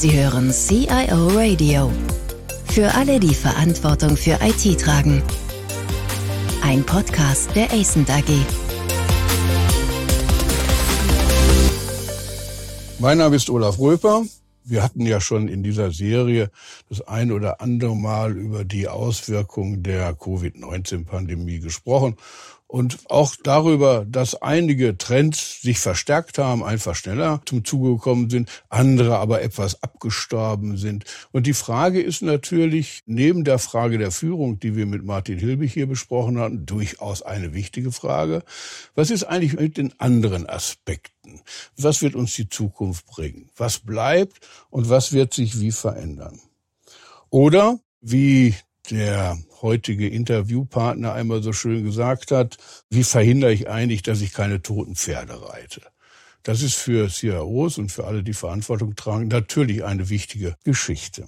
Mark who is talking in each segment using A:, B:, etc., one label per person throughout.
A: Sie hören CIO Radio. Für alle, die Verantwortung für IT tragen. Ein Podcast der ACENT AG.
B: Mein Name ist Olaf Röper. Wir hatten ja schon in dieser Serie das ein oder andere Mal über die Auswirkungen der Covid-19-Pandemie gesprochen und auch darüber, dass einige Trends sich verstärkt haben, einfach schneller zum Zuge gekommen sind, andere aber etwas abgestorben sind. Und die Frage ist natürlich, neben der Frage der Führung, die wir mit Martin Hilbig hier besprochen hatten, durchaus eine wichtige Frage. Was ist eigentlich mit den anderen Aspekten? Was wird uns die Zukunft bringen? Was bleibt und was wird sich wie verändern? Oder wie der heutige Interviewpartner einmal so schön gesagt hat, wie verhindere ich eigentlich, dass ich keine toten Pferde reite? Das ist für CIOs und für alle, die Verantwortung tragen, natürlich eine wichtige Geschichte.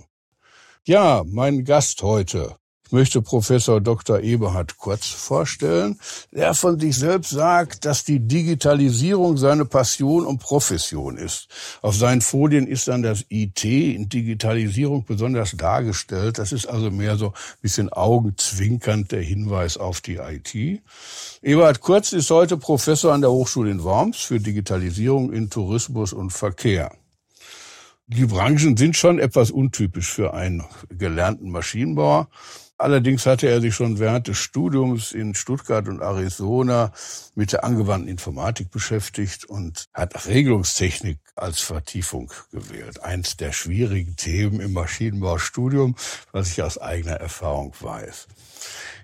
B: Ja, mein Gast heute möchte Professor Dr. Eberhard Kurz vorstellen, der von sich selbst sagt, dass die Digitalisierung seine Passion und Profession ist. Auf seinen Folien ist dann das IT in Digitalisierung besonders dargestellt. Das ist also mehr so ein bisschen augenzwinkernd der Hinweis auf die IT. Eberhard Kurz ist heute Professor an der Hochschule in Worms für Digitalisierung in Tourismus und Verkehr. Die Branchen sind schon etwas untypisch für einen gelernten Maschinenbauer. Allerdings hatte er sich schon während des Studiums in Stuttgart und Arizona mit der angewandten Informatik beschäftigt und hat Regelungstechnik als Vertiefung gewählt. Eins der schwierigen Themen im Maschinenbaustudium, was ich aus eigener Erfahrung weiß.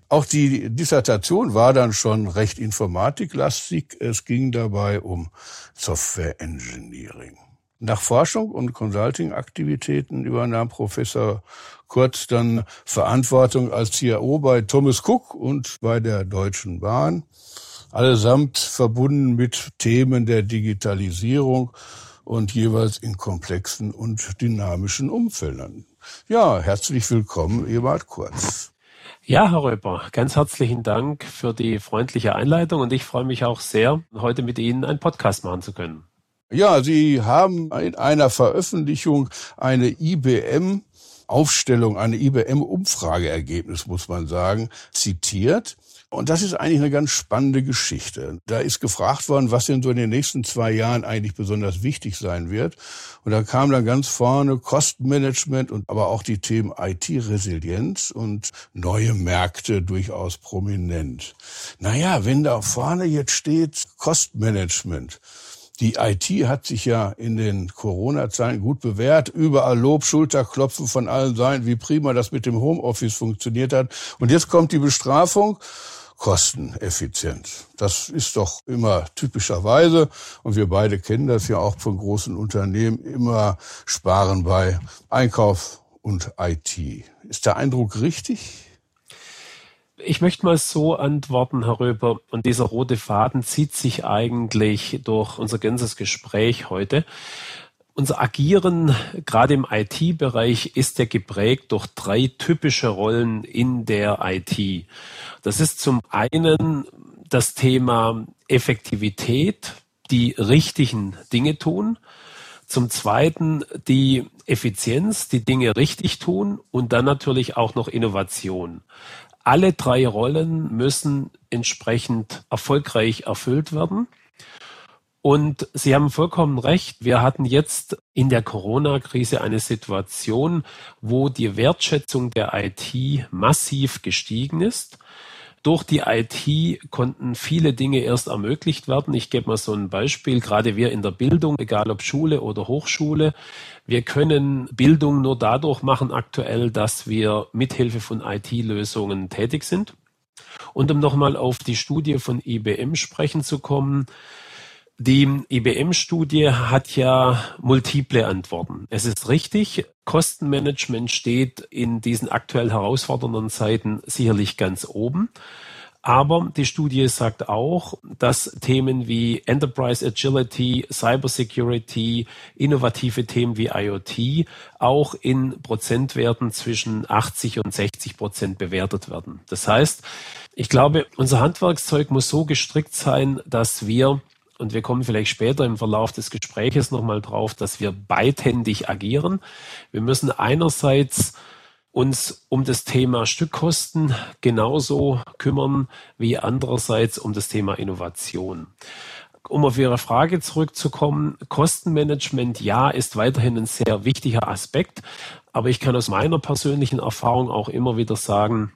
B: Auch die Dissertation war dann schon recht informatiklastig. Es ging dabei um Software Engineering. Nach Forschung und Consulting-Aktivitäten übernahm Professor Kurz dann Verantwortung als CIO bei Thomas Cook und bei der Deutschen Bahn, allesamt verbunden mit Themen der Digitalisierung und jeweils in komplexen und dynamischen Umfeldern. Ja, herzlich willkommen, Ebert Kurz.
C: Ja, Herr Röper, ganz herzlichen Dank für die freundliche Einleitung und ich freue mich auch sehr, heute mit Ihnen einen Podcast machen zu können.
B: Ja, Sie haben in einer Veröffentlichung eine IBM Aufstellung, eine IBM-Umfrageergebnis, muss man sagen, zitiert. Und das ist eigentlich eine ganz spannende Geschichte. Da ist gefragt worden, was denn so in den nächsten zwei Jahren eigentlich besonders wichtig sein wird. Und da kam dann ganz vorne Kostenmanagement und aber auch die Themen IT-Resilienz und neue Märkte durchaus prominent. Naja, wenn da vorne jetzt steht Kostenmanagement, die IT hat sich ja in den Corona-Zeiten gut bewährt. Überall Lob, Schulterklopfen von allen Seiten, wie prima das mit dem Homeoffice funktioniert hat. Und jetzt kommt die Bestrafung. Kosteneffizient. Das ist doch immer typischerweise, und wir beide kennen das ja auch von großen Unternehmen, immer sparen bei Einkauf und IT. Ist der Eindruck richtig?
C: Ich möchte mal so antworten, Herr Röper, und dieser rote Faden zieht sich eigentlich durch unser ganzes Gespräch heute. Unser Agieren, gerade im IT-Bereich, ist ja geprägt durch drei typische Rollen in der IT. Das ist zum einen das Thema Effektivität, die richtigen Dinge tun. Zum Zweiten die Effizienz, die Dinge richtig tun und dann natürlich auch noch Innovation. Alle drei Rollen müssen entsprechend erfolgreich erfüllt werden. Und Sie haben vollkommen recht. Wir hatten jetzt in der Corona-Krise eine Situation, wo die Wertschätzung der IT massiv gestiegen ist. Durch die IT konnten viele Dinge erst ermöglicht werden. Ich gebe mal so ein Beispiel. Gerade wir in der Bildung, egal ob Schule oder Hochschule, wir können Bildung nur dadurch machen aktuell, dass wir mithilfe von IT-Lösungen tätig sind. Und um nochmal auf die Studie von IBM sprechen zu kommen, die IBM-Studie hat ja multiple Antworten. Es ist richtig, Kostenmanagement steht in diesen aktuell herausfordernden Zeiten sicherlich ganz oben. Aber die Studie sagt auch, dass Themen wie Enterprise Agility, Cybersecurity, innovative Themen wie IoT auch in Prozentwerten zwischen 80 und 60 Prozent bewertet werden. Das heißt, ich glaube, unser Handwerkszeug muss so gestrickt sein, dass wir und wir kommen vielleicht später im Verlauf des Gespräches nochmal drauf, dass wir beidhändig agieren. Wir müssen einerseits uns um das Thema Stückkosten genauso kümmern wie andererseits um das Thema Innovation. Um auf Ihre Frage zurückzukommen, Kostenmanagement, ja, ist weiterhin ein sehr wichtiger Aspekt, aber ich kann aus meiner persönlichen Erfahrung auch immer wieder sagen,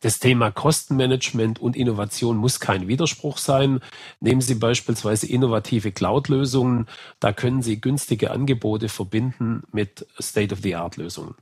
C: das Thema Kostenmanagement und Innovation muss kein Widerspruch sein. Nehmen Sie beispielsweise innovative Cloud-Lösungen. Da können Sie günstige Angebote verbinden mit State-of-the-Art-Lösungen.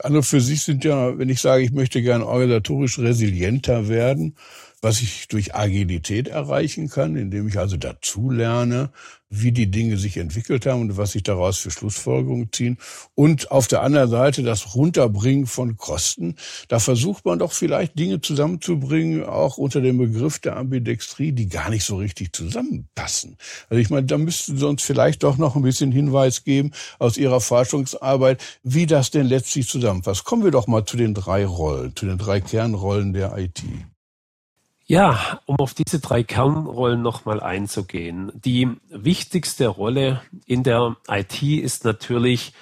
B: Andere für sich sind ja, wenn ich sage, ich möchte gern organisatorisch resilienter werden, was ich durch Agilität erreichen kann, indem ich also dazu lerne, wie die Dinge sich entwickelt haben und was sich daraus für Schlussfolgerungen ziehen. Und auf der anderen Seite das Runterbringen von Kosten. Da versucht man doch vielleicht Dinge zusammenzubringen, auch unter dem Begriff der Ambidextrie, die gar nicht so richtig zusammenpassen. Also ich meine, da müssten Sie uns vielleicht doch noch ein bisschen Hinweis geben aus Ihrer Forschungsarbeit, wie das denn letztlich zusammenpasst. Kommen wir doch mal zu den drei Rollen, zu den drei Kernrollen der IT.
C: Ja, um auf diese drei Kernrollen nochmal einzugehen. Die wichtigste Rolle in der IT ist natürlich,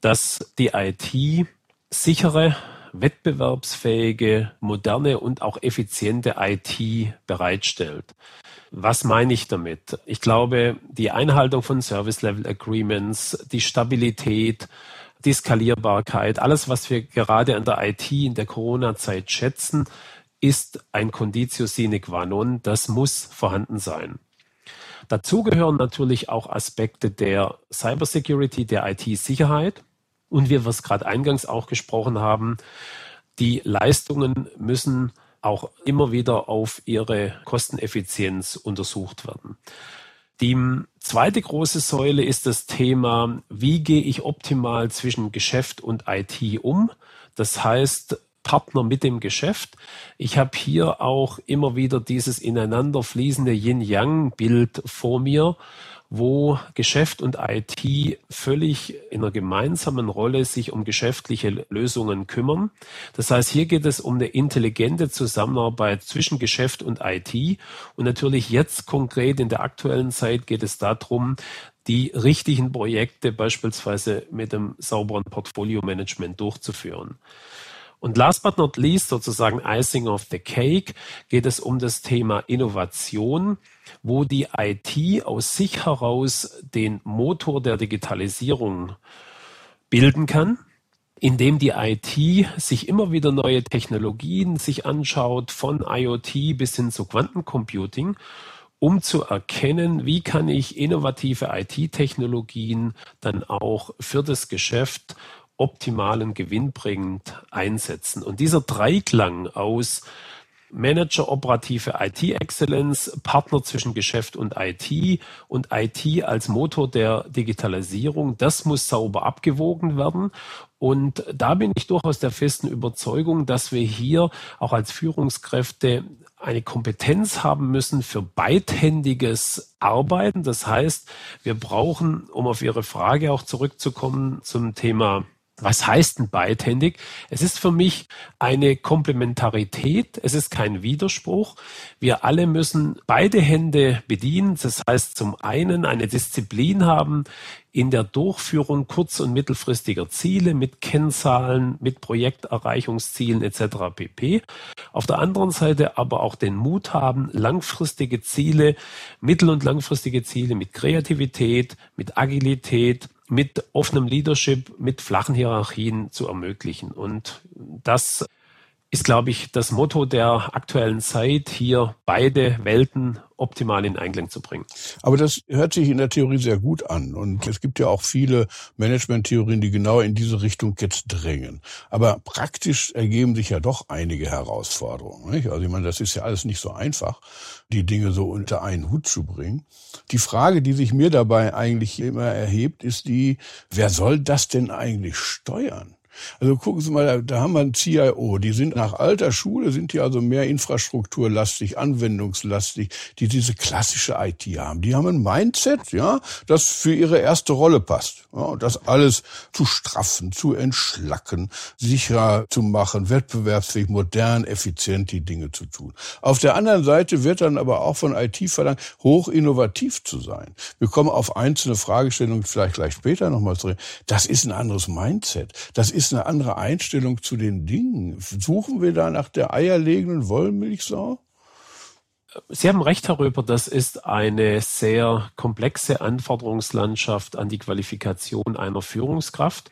C: dass die IT sichere, wettbewerbsfähige, moderne und auch effiziente IT bereitstellt. Was meine ich damit? Ich glaube, die Einhaltung von Service Level Agreements, die Stabilität, die Skalierbarkeit, alles, was wir gerade an der IT in der Corona-Zeit schätzen, ist ein Conditio sine qua non, das muss vorhanden sein. Dazu gehören natürlich auch Aspekte der Cybersecurity, der IT-Sicherheit und wie wir es gerade eingangs auch gesprochen haben, die Leistungen müssen auch immer wieder auf ihre Kosteneffizienz untersucht werden. Die zweite große Säule ist das Thema, wie gehe ich optimal zwischen Geschäft und IT um? Das heißt, Partner mit dem Geschäft. Ich habe hier auch immer wieder dieses ineinander fließende Yin-Yang-Bild vor mir, wo Geschäft und IT völlig in einer gemeinsamen Rolle sich um geschäftliche Lösungen kümmern. Das heißt, hier geht es um eine intelligente Zusammenarbeit zwischen Geschäft und IT. Und natürlich jetzt konkret in der aktuellen Zeit geht es darum, die richtigen Projekte beispielsweise mit dem sauberen Portfolio-Management durchzuführen. Und last but not least, sozusagen Icing of the Cake, geht es um das Thema Innovation, wo die IT aus sich heraus den Motor der Digitalisierung bilden kann, indem die IT sich immer wieder neue Technologien sich anschaut, von IoT bis hin zu Quantencomputing, um zu erkennen, wie kann ich innovative IT-Technologien dann auch für das Geschäft optimalen gewinnbringend einsetzen. Und dieser Dreiklang aus Manager operative IT-Exzellenz, Partner zwischen Geschäft und IT und IT als Motor der Digitalisierung, das muss sauber abgewogen werden. Und da bin ich durchaus der festen Überzeugung, dass wir hier auch als Führungskräfte eine Kompetenz haben müssen für beidhändiges Arbeiten. Das heißt, wir brauchen, um auf Ihre Frage auch zurückzukommen zum Thema was heißt denn beidhändig? Es ist für mich eine Komplementarität, es ist kein Widerspruch. Wir alle müssen beide Hände bedienen. Das heißt zum einen eine Disziplin haben in der Durchführung kurz- und mittelfristiger Ziele mit Kennzahlen, mit Projekterreichungszielen etc. pp. Auf der anderen Seite aber auch den Mut haben, langfristige Ziele, mittel- und langfristige Ziele mit Kreativität, mit Agilität, mit offenem Leadership, mit flachen Hierarchien zu ermöglichen. Und das ist, glaube ich, das Motto der aktuellen Zeit, hier beide Welten optimal in Einklang zu bringen.
B: Aber das hört sich in der Theorie sehr gut an. Und es gibt ja auch viele Management-Theorien, die genau in diese Richtung jetzt drängen. Aber praktisch ergeben sich ja doch einige Herausforderungen. Nicht? Also ich meine, das ist ja alles nicht so einfach, die Dinge so unter einen Hut zu bringen. Die Frage, die sich mir dabei eigentlich immer erhebt, ist die, wer soll das denn eigentlich steuern? Also gucken Sie mal, da haben wir ein CIO, die sind nach alter Schule, sind die also mehr infrastrukturlastig, anwendungslastig, die diese klassische IT haben. Die haben ein Mindset, ja, das für ihre erste Rolle passt. Ja, das alles zu straffen, zu entschlacken, sicherer zu machen, wettbewerbsfähig, modern, effizient die Dinge zu tun. Auf der anderen Seite wird dann aber auch von IT verlangt, hoch innovativ zu sein. Wir kommen auf einzelne Fragestellungen vielleicht gleich später nochmal zurück. Das ist ein anderes Mindset. Das ist eine andere Einstellung zu den Dingen. Suchen wir da nach der eierlegenden Wollmilchsau?
C: Sie haben recht, Herr Röper, das ist eine sehr komplexe Anforderungslandschaft an die Qualifikation einer Führungskraft.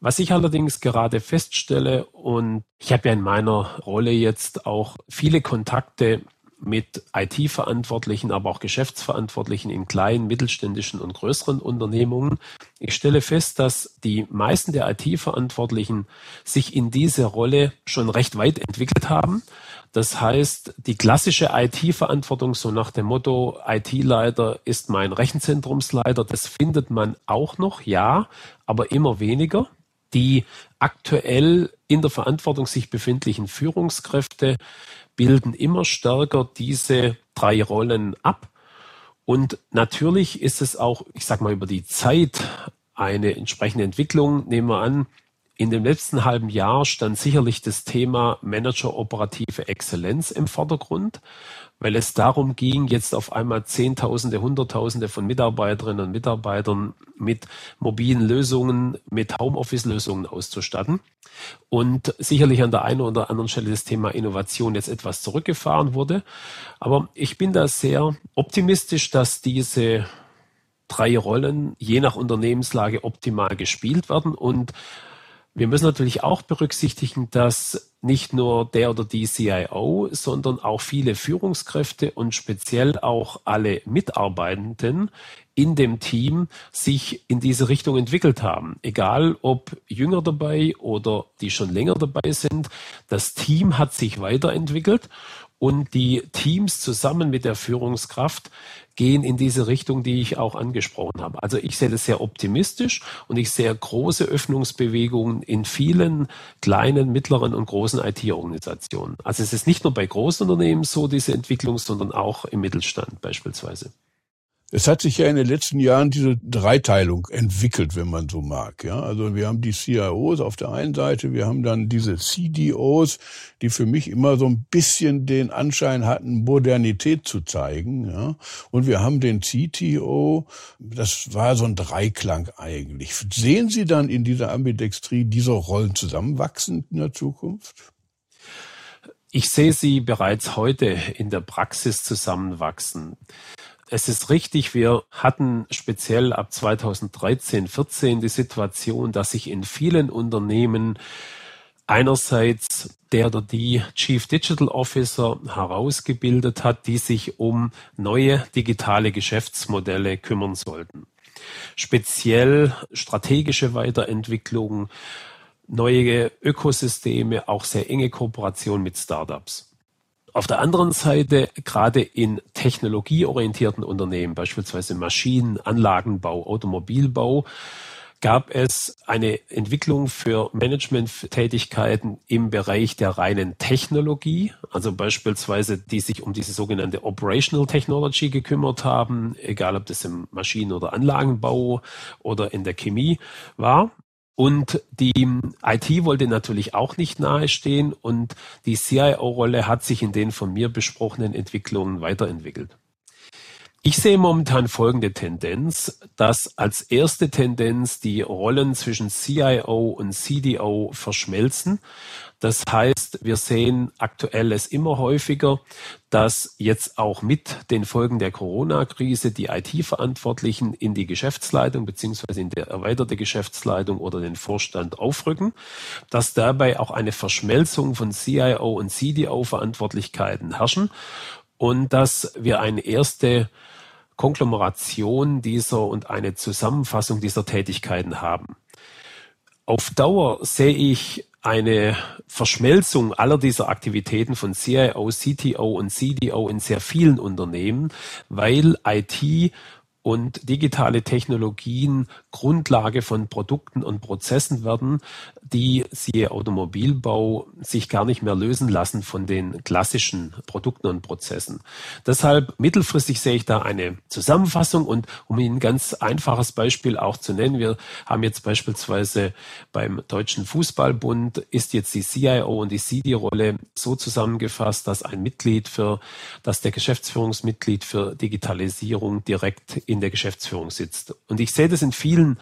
C: Was ich allerdings gerade feststelle, und ich habe ja in meiner Rolle jetzt auch viele Kontakte mit IT-Verantwortlichen, aber auch Geschäftsverantwortlichen in kleinen, mittelständischen und größeren Unternehmungen. Ich stelle fest, dass die meisten der IT-Verantwortlichen sich in diese Rolle schon recht weit entwickelt haben. Das heißt, die klassische IT-Verantwortung, so nach dem Motto, IT-Leiter ist mein Rechenzentrumsleiter, das findet man auch noch, ja, aber immer weniger. Die aktuell in der Verantwortung sich befindlichen Führungskräfte bilden immer stärker diese drei Rollen ab. Und natürlich ist es auch, ich sag mal, über die Zeit eine entsprechende Entwicklung. Nehmen wir an, in dem letzten halben Jahr stand sicherlich das Thema Manager operative Exzellenz im Vordergrund, weil es darum ging, jetzt auf einmal Zehntausende, Hunderttausende von Mitarbeiterinnen und Mitarbeitern mit mobilen Lösungen, mit Homeoffice-Lösungen auszustatten. Und sicherlich an der einen oder anderen Stelle das Thema Innovation jetzt etwas zurückgefahren wurde. Aber ich bin da sehr optimistisch, dass diese drei Rollen je nach Unternehmenslage optimal gespielt werden und wir müssen natürlich auch berücksichtigen, dass nicht nur der oder die CIO, sondern auch viele Führungskräfte und speziell auch alle Mitarbeitenden in dem Team sich in diese Richtung entwickelt haben. Egal ob jünger dabei oder die schon länger dabei sind, das Team hat sich weiterentwickelt und die Teams zusammen mit der Führungskraft gehen in diese Richtung, die ich auch angesprochen habe. Also ich sehe das sehr optimistisch und ich sehe große Öffnungsbewegungen in vielen kleinen, mittleren und großen IT-Organisationen. Also es ist nicht nur bei großen Unternehmen so, diese Entwicklung, sondern auch im Mittelstand beispielsweise.
B: Es hat sich ja in den letzten Jahren diese Dreiteilung entwickelt, wenn man so mag. Ja, also wir haben die CIOs auf der einen Seite, wir haben dann diese CDOs, die für mich immer so ein bisschen den Anschein hatten, Modernität zu zeigen. Ja, und wir haben den CTO. Das war so ein Dreiklang eigentlich. Sehen Sie dann in dieser Ambidextrie diese Rollen zusammenwachsen in der Zukunft?
C: Ich sehe sie bereits heute in der Praxis zusammenwachsen. Es ist richtig, wir hatten speziell ab 2013, 14 die Situation, dass sich in vielen Unternehmen einerseits der oder die Chief Digital Officer herausgebildet hat, die sich um neue digitale Geschäftsmodelle kümmern sollten. Speziell strategische Weiterentwicklung, neue Ökosysteme, auch sehr enge Kooperation mit Startups. Auf der anderen Seite, gerade in technologieorientierten Unternehmen, beispielsweise Maschinen, Anlagenbau, Automobilbau, gab es eine Entwicklung für Managementtätigkeiten im Bereich der reinen Technologie, also beispielsweise die sich um diese sogenannte Operational Technology gekümmert haben, egal ob das im Maschinen- oder Anlagenbau oder in der Chemie war. Und die IT wollte natürlich auch nicht nahestehen und die CIO-Rolle hat sich in den von mir besprochenen Entwicklungen weiterentwickelt. Ich sehe momentan folgende Tendenz, dass als erste Tendenz die Rollen zwischen CIO und CDO verschmelzen. Das heißt, wir sehen aktuell es immer häufiger, dass jetzt auch mit den Folgen der Corona-Krise die IT-Verantwortlichen in die Geschäftsleitung beziehungsweise in der erweiterte Geschäftsleitung oder den Vorstand aufrücken, dass dabei auch eine Verschmelzung von CIO und CDO-Verantwortlichkeiten herrschen und dass wir eine erste Konglomeration dieser und eine Zusammenfassung dieser Tätigkeiten haben. Auf Dauer sehe ich eine Verschmelzung aller dieser Aktivitäten von CIO, CTO und CDO in sehr vielen Unternehmen, weil IT und digitale Technologien Grundlage von Produkten und Prozessen werden, die siehe Automobilbau sich gar nicht mehr lösen lassen von den klassischen Produkten und Prozessen. Deshalb mittelfristig sehe ich da eine Zusammenfassung und um Ihnen ein ganz einfaches Beispiel auch zu nennen, wir haben jetzt beispielsweise beim Deutschen Fußballbund ist jetzt die CIO und die CD-Rolle so zusammengefasst, dass ein Mitglied für, dass der Geschäftsführungsmitglied für Digitalisierung direkt in der Geschäftsführung sitzt. Und ich sehe das in vielen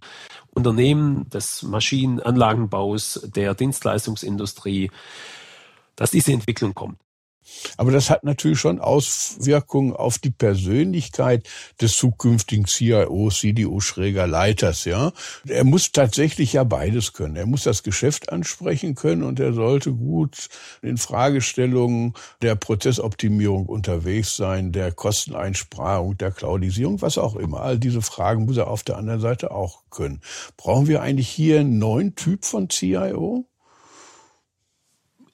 C: Unternehmen des Maschinenanlagenbaus, der Dienstleistungsindustrie, dass diese Entwicklung kommt.
B: Aber das hat natürlich schon Auswirkungen auf die Persönlichkeit des zukünftigen CIO, CDO schräger Leiters, ja. Er muss tatsächlich ja beides können. Er muss das Geschäft ansprechen können und er sollte gut in Fragestellungen der Prozessoptimierung unterwegs sein, der Kosteneinsparung, der Cloudisierung, was auch immer. All diese Fragen muss er auf der anderen Seite auch können. Brauchen wir eigentlich hier einen neuen Typ von CIO?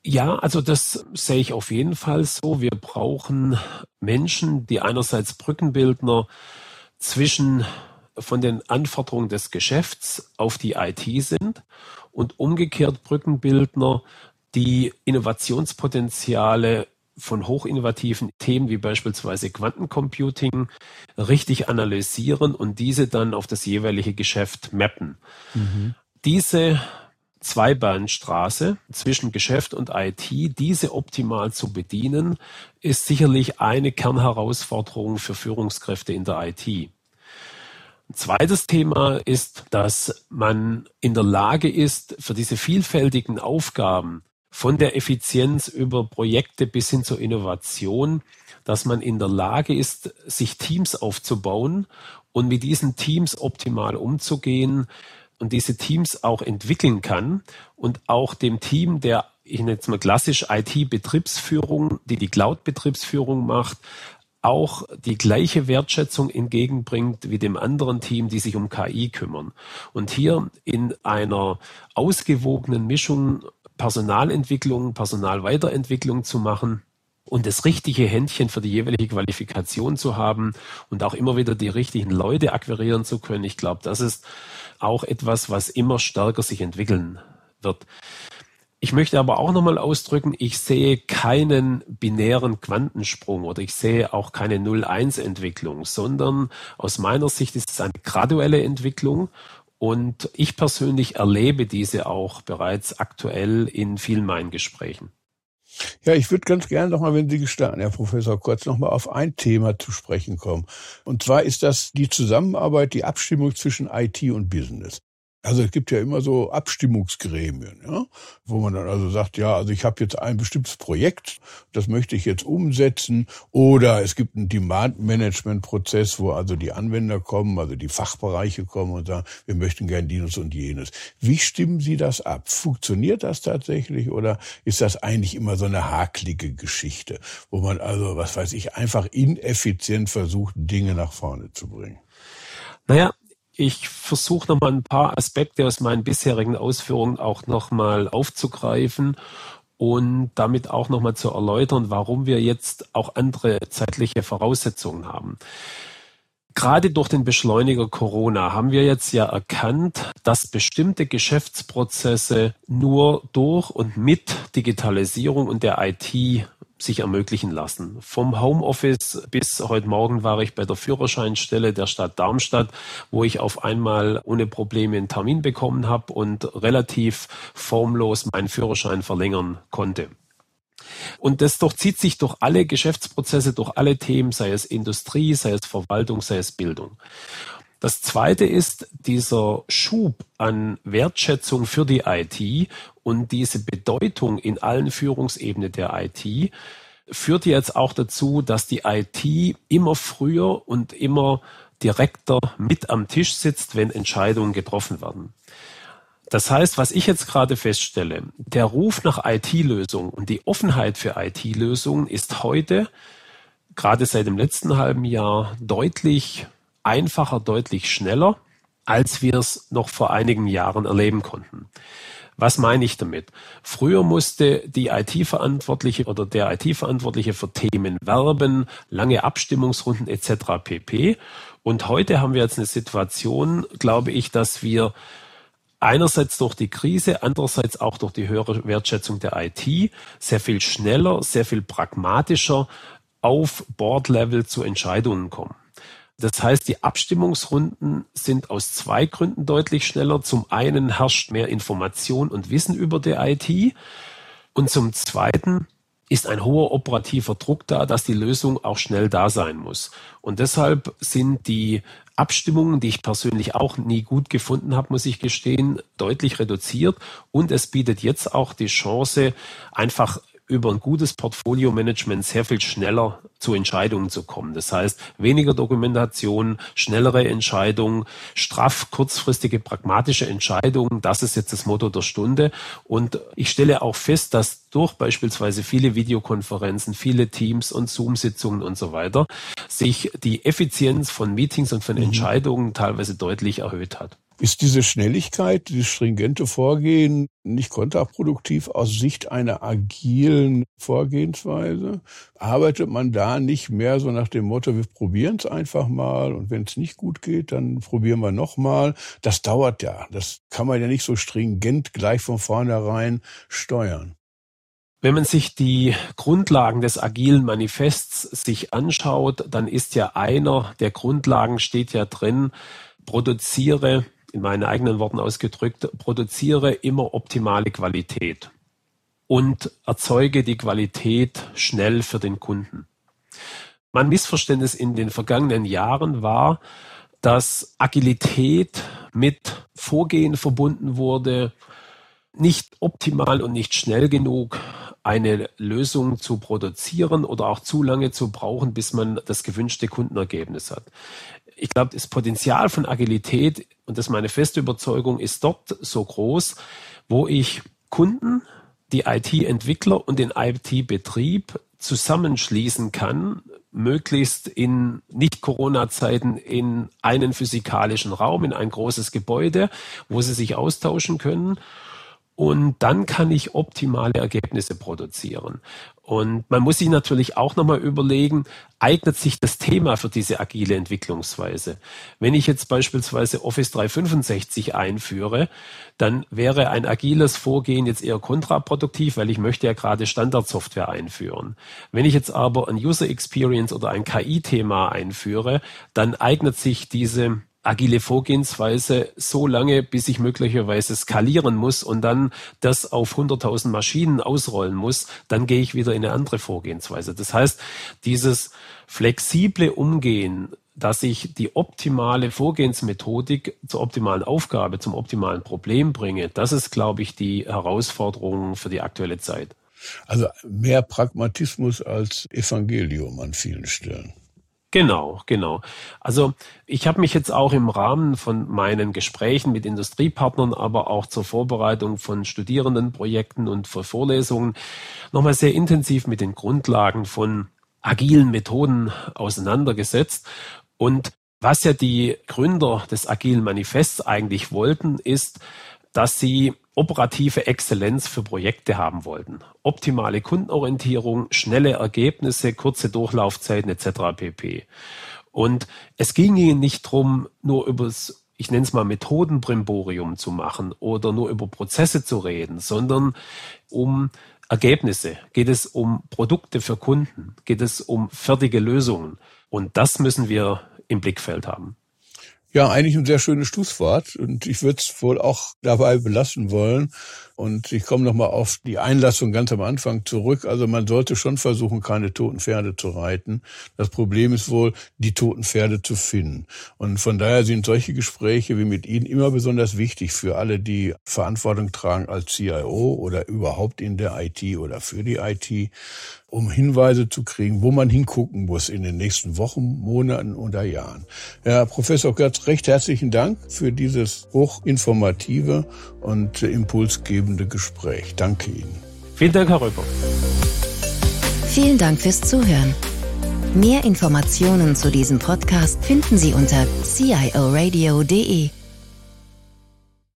C: Ja, also das sehe ich auf jeden Fall so. Wir brauchen Menschen, die einerseits Brückenbildner zwischen von den Anforderungen des Geschäfts auf die IT sind und umgekehrt Brückenbildner, die Innovationspotenziale von hochinnovativen Themen wie beispielsweise Quantencomputing richtig analysieren und diese dann auf das jeweilige Geschäft mappen. Mhm. Diese Zweibahnstraße zwischen Geschäft und IT, diese optimal zu bedienen, ist sicherlich eine Kernherausforderung für Führungskräfte in der IT. Ein zweites Thema ist, dass man in der Lage ist, für diese vielfältigen Aufgaben von der Effizienz über Projekte bis hin zur Innovation, dass man in der Lage ist, sich Teams aufzubauen und mit diesen Teams optimal umzugehen, und diese Teams auch entwickeln kann und auch dem Team, der ich nenne jetzt mal klassisch IT-Betriebsführung, die die Cloud-Betriebsführung macht, auch die gleiche Wertschätzung entgegenbringt wie dem anderen Team, die sich um KI kümmern. Und hier in einer ausgewogenen Mischung Personalentwicklung, Personalweiterentwicklung zu machen, und das richtige Händchen für die jeweilige Qualifikation zu haben und auch immer wieder die richtigen Leute akquirieren zu können. Ich glaube, das ist auch etwas, was immer stärker sich entwickeln wird. Ich möchte aber auch nochmal ausdrücken, ich sehe keinen binären Quantensprung oder ich sehe auch keine 0-1-Entwicklung, sondern aus meiner Sicht ist es eine graduelle Entwicklung und ich persönlich erlebe diese auch bereits aktuell in vielen meinen Gesprächen.
B: Ja, ich würde ganz gerne noch mal, wenn Sie gestatten, Herr Professor Kurz, noch mal auf ein Thema zu sprechen kommen. Und zwar ist das die Zusammenarbeit, die Abstimmung zwischen IT und Business. Also es gibt ja immer so Abstimmungsgremien, ja, wo man dann also sagt, ja, also ich habe jetzt ein bestimmtes Projekt, das möchte ich jetzt umsetzen, oder es gibt einen Demand-Management-Prozess, wo also die Anwender kommen, also die Fachbereiche kommen und sagen, wir möchten gern dieses und jenes. Wie stimmen Sie das ab? Funktioniert das tatsächlich oder ist das eigentlich immer so eine haklige Geschichte, wo man also, was weiß ich, einfach ineffizient versucht, Dinge nach vorne zu bringen?
C: Naja, ich versuche nochmal ein paar Aspekte aus meinen bisherigen Ausführungen auch nochmal aufzugreifen und damit auch nochmal zu erläutern, warum wir jetzt auch andere zeitliche Voraussetzungen haben. Gerade durch den Beschleuniger Corona haben wir jetzt ja erkannt, dass bestimmte Geschäftsprozesse nur durch und mit Digitalisierung und der IT sich ermöglichen lassen. Vom Homeoffice bis heute Morgen war ich bei der Führerscheinstelle der Stadt Darmstadt, wo ich auf einmal ohne Probleme einen Termin bekommen habe und relativ formlos meinen Führerschein verlängern konnte. Und das durchzieht sich durch alle Geschäftsprozesse, durch alle Themen, sei es Industrie, sei es Verwaltung, sei es Bildung. Das zweite ist dieser Schub an Wertschätzung für die IT und diese Bedeutung in allen Führungsebenen der IT führt jetzt auch dazu, dass die IT immer früher und immer direkter mit am Tisch sitzt, wenn Entscheidungen getroffen werden. Das heißt, was ich jetzt gerade feststelle, der Ruf nach IT-Lösungen und die Offenheit für IT-Lösungen ist heute, gerade seit dem letzten halben Jahr, deutlich einfacher, deutlich schneller, als wir es noch vor einigen Jahren erleben konnten. Was meine ich damit? Früher musste die IT-Verantwortliche oder der IT-Verantwortliche für Themen werben, lange Abstimmungsrunden etc. pp. Und heute haben wir jetzt eine Situation, glaube ich, dass wir einerseits durch die Krise, andererseits auch durch die höhere Wertschätzung der IT sehr viel schneller, sehr viel pragmatischer auf Board-Level zu Entscheidungen kommen. Das heißt, die Abstimmungsrunden sind aus zwei Gründen deutlich schneller. Zum einen herrscht mehr Information und Wissen über die IT und zum zweiten ist ein hoher operativer Druck da, dass die Lösung auch schnell da sein muss. Und deshalb sind die Abstimmungen, die ich persönlich auch nie gut gefunden habe, muss ich gestehen, deutlich reduziert. Und es bietet jetzt auch die Chance, einfach über ein gutes Portfolio-Management sehr viel schneller zu Entscheidungen zu kommen. Das heißt, weniger Dokumentation, schnellere Entscheidungen, straff, kurzfristige, pragmatische Entscheidungen. Das ist jetzt das Motto der Stunde. Und ich stelle auch fest, dass durch beispielsweise viele Videokonferenzen, viele Teams und Zoom-Sitzungen und so weiter sich die Effizienz von Meetings und von mhm. Entscheidungen teilweise deutlich erhöht hat.
B: Ist diese Schnelligkeit, dieses stringente Vorgehen nicht kontraproduktiv aus Sicht einer agilen Vorgehensweise? Arbeitet man da nicht mehr so nach dem Motto, wir probieren es einfach mal und wenn es nicht gut geht, dann probieren wir nochmal? Das dauert ja. Das kann man ja nicht so stringent gleich von vornherein steuern.
C: Wenn man sich die Grundlagen des agilen Manifests sich anschaut, dann ist ja einer der Grundlagen steht ja drin, produziere in meinen eigenen Worten ausgedrückt, produziere immer optimale Qualität und erzeuge die Qualität schnell für den Kunden. Mein Missverständnis in den vergangenen Jahren war, dass Agilität mit Vorgehen verbunden wurde, nicht optimal und nicht schnell genug eine Lösung zu produzieren oder auch zu lange zu brauchen, bis man das gewünschte Kundenergebnis hat. Ich glaube, das Potenzial von Agilität, und das ist meine feste Überzeugung, ist dort so groß, wo ich Kunden, die IT-Entwickler und den IT-Betrieb zusammenschließen kann, möglichst in Nicht-Corona-Zeiten in einen physikalischen Raum, in ein großes Gebäude, wo sie sich austauschen können und dann kann ich optimale Ergebnisse produzieren. Und man muss sich natürlich auch nochmal überlegen, eignet sich das Thema für diese agile Entwicklungsweise? Wenn ich jetzt beispielsweise Office 365 einführe, dann wäre ein agiles Vorgehen jetzt eher kontraproduktiv, weil ich möchte ja gerade Standardsoftware einführen. Wenn ich jetzt aber ein User Experience oder ein KI-Thema einführe, dann eignet sich diese agile Vorgehensweise so lange, bis ich möglicherweise skalieren muss und dann das auf 100.000 Maschinen ausrollen muss, dann gehe ich wieder in eine andere Vorgehensweise. Das heißt, dieses flexible Umgehen, dass ich die optimale Vorgehensmethodik zur optimalen Aufgabe, zum optimalen Problem bringe, das ist, glaube ich, die Herausforderung für die aktuelle Zeit.
B: Also mehr Pragmatismus als Evangelium an vielen Stellen.
C: Genau, genau. Also ich habe mich jetzt auch im Rahmen von meinen Gesprächen mit Industriepartnern, aber auch zur Vorbereitung von Studierendenprojekten und für Vorlesungen nochmal sehr intensiv mit den Grundlagen von agilen Methoden auseinandergesetzt. Und was ja die Gründer des Agilen Manifests eigentlich wollten, ist, dass sie operative Exzellenz für Projekte haben wollten. Optimale Kundenorientierung, schnelle Ergebnisse, kurze Durchlaufzeiten etc. pp. Und es ging ihnen nicht drum, nur übers, ich nenne es mal Methodenbrimborium zu machen oder nur über Prozesse zu reden, sondern um Ergebnisse, geht es um Produkte für Kunden, geht es um fertige Lösungen. Und das müssen wir im Blickfeld haben.
B: Ja, eigentlich ein sehr schönes Schlusswort und ich würde es wohl auch dabei belassen wollen. Und ich komme nochmal auf die Einlassung ganz am Anfang zurück. Also man sollte schon versuchen, keine toten Pferde zu reiten. Das Problem ist wohl, die toten Pferde zu finden. Und von daher sind solche Gespräche wie mit Ihnen immer besonders wichtig für alle, die Verantwortung tragen als CIO oder überhaupt in der IT oder für die IT um Hinweise zu kriegen, wo man hingucken muss in den nächsten Wochen, Monaten oder Jahren. Herr Professor Götz, recht herzlichen Dank für dieses hochinformative und impulsgebende Gespräch. Danke Ihnen.
C: Vielen Dank, Herr Röper.
A: Vielen Dank fürs Zuhören. Mehr Informationen zu diesem Podcast finden Sie unter cioradio.de.